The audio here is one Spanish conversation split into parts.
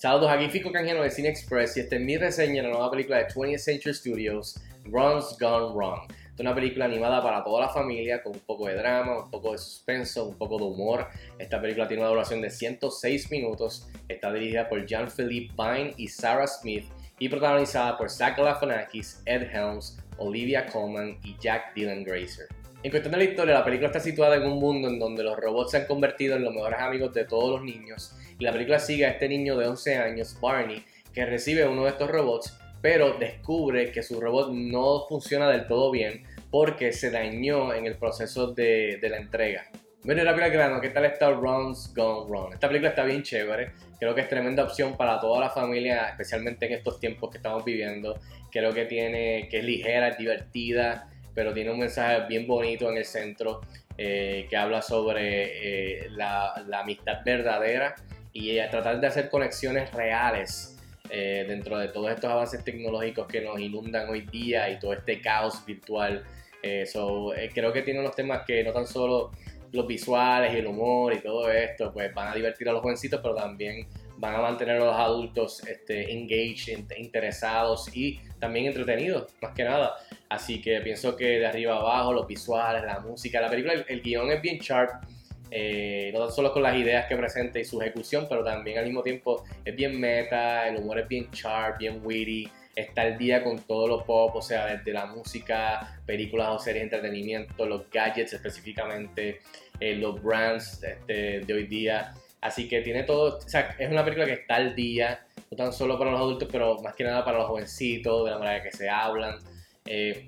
Saludos, aquí Fico Canjeno de Cine Express y esta es mi reseña de la nueva película de 20th Century Studios, Runs Gone Wrong. Es una película animada para toda la familia con un poco de drama, un poco de suspenso, un poco de humor. Esta película tiene una duración de 106 minutos, está dirigida por Jean-Philippe Vine y Sarah Smith y protagonizada por Zach Galifianakis, Ed Helms, Olivia Colman y Jack Dylan Grazer. En cuestión de la historia, la película está situada en un mundo en donde los robots se han convertido en los mejores amigos de todos los niños y la película sigue a este niño de 11 años, Barney, que recibe uno de estos robots, pero descubre que su robot no funciona del todo bien porque se dañó en el proceso de, la entrega. Bueno, rápido al grano, ¿qué tal está Runs Gone Wrong? Esta película está bien chévere, creo que es tremenda opción para toda la familia, especialmente en estos tiempos que estamos viviendo. Creo que tiene, que es ligera, es divertida, pero tiene un mensaje bien bonito en el centro eh, que habla sobre eh, la, amistad verdadera y tratar de hacer conexiones reales eh, dentro de todos estos avances tecnológicos que nos inundan hoy día y todo este caos virtual. creo que tiene unos temas que no tan solo los visuales y el humor y todo esto, pues van a divertir a los jovencitos, pero también van a mantener a los adultos este, engaged, interesados y también entretenidos, más que nada. Así que pienso que de arriba abajo, los visuales, la música, la película, el, guion es bien sharp. Eh, no solo con las ideas que presenta y su ejecución, pero también al mismo tiempo es bien meta, el humor es bien sharp, bien witty, está al día con todo lo pop, o sea, desde la música, películas o series de entretenimiento, los gadgets específicamente, eh, los brands este, de hoy día. Así que tiene todo, o sea, es una película que está al día, no tan solo para los adultos, pero más que nada para los jovencitos, de la manera que se hablan. Eh,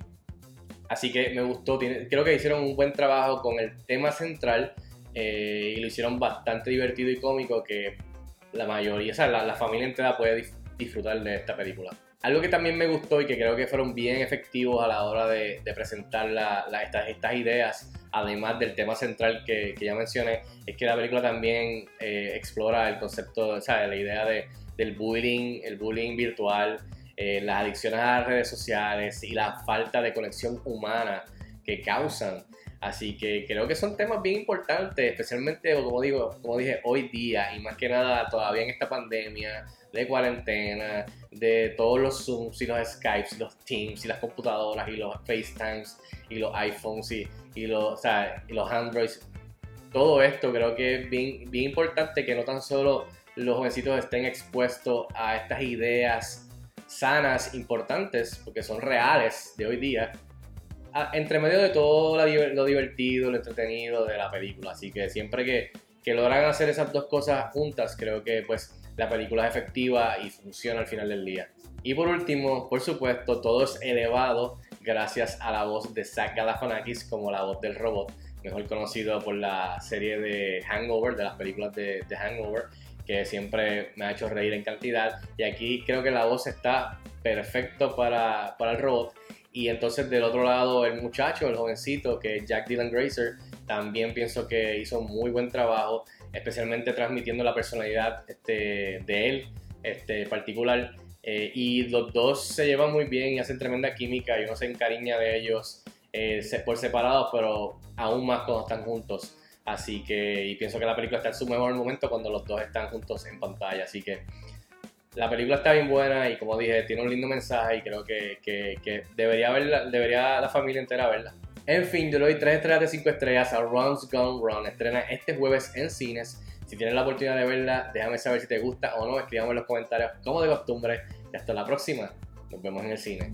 así que me gustó, creo que hicieron un buen trabajo con el tema central eh, y lo hicieron bastante divertido y cómico que la mayoría, o sea, la, familia entera puede disfrutar de esta película. Algo que también me gustó y que creo que fueron bien efectivos a la hora de, presentar estas, ideas, además del tema central que, ya mencioné, es que la película también eh, explora el concepto, o sea, la idea de, del bullying, el bullying virtual, eh, las adicciones a las redes sociales y la falta de conexión humana que causan. Así que creo que son temas bien importantes, especialmente, como digo, como dije, hoy día y más que nada todavía en esta pandemia de cuarentena, de todos los Zooms y los Skypes, y los Teams y las computadoras y los FaceTimes y los iPhones y, y los, y los Androids. Todo esto creo que es bien, bien importante que no tan solo los jovencitos estén expuestos a estas ideas sanas, importantes, porque son reales de hoy día, entre medio de todo lo divertido, lo entretenido de la película. Así que siempre que, que logran hacer esas dos cosas juntas, creo que pues la película es efectiva y funciona al final del día. Y por último, por supuesto, todo es elevado gracias a la voz de Zach Galifianakis como la voz del robot, mejor conocido por la serie de Hangover, de las películas de, de Hangover, que siempre me ha hecho reír en cantidad. Y aquí creo que la voz está perfecto para, para el robot. Y entonces del otro lado el muchacho, el jovencito, que es Jack Dylan Grazer, también pienso que hizo muy buen trabajo, especialmente transmitiendo la personalidad este, de él este, particular. Eh, y los dos se llevan muy bien y hacen tremenda química y uno se encariña de ellos eh, por separado, pero aún más cuando están juntos. Así que, y pienso que la película está en su mejor momento cuando los dos están juntos en pantalla. Así que la película está bien buena y como dije, tiene un lindo mensaje y creo que, que, debería, verla, debería la familia entera verla. En fin, yo le doy 3 estrellas de 5 estrellas a Runs Gone Run. Estrena este jueves en cines. Si tienes la oportunidad de verla, déjame saber si te gusta o no. Escríbame en los comentarios como de costumbre. Y hasta la próxima. Nos vemos en el cine.